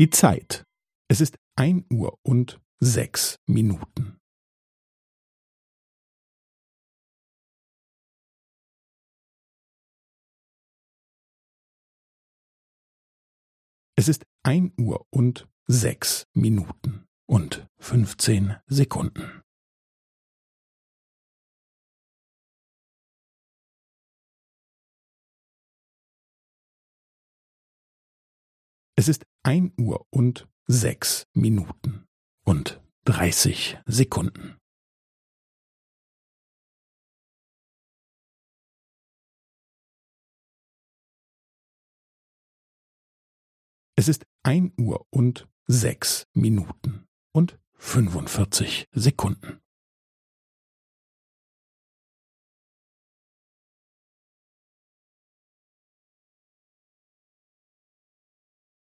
Die Zeit. Es ist ein Uhr und sechs Minuten. Es ist ein Uhr und sechs Minuten und fünfzehn Sekunden. Es ist ein Uhr und sechs Minuten und dreißig Sekunden. Es ist ein Uhr und sechs Minuten und fünfundvierzig Sekunden.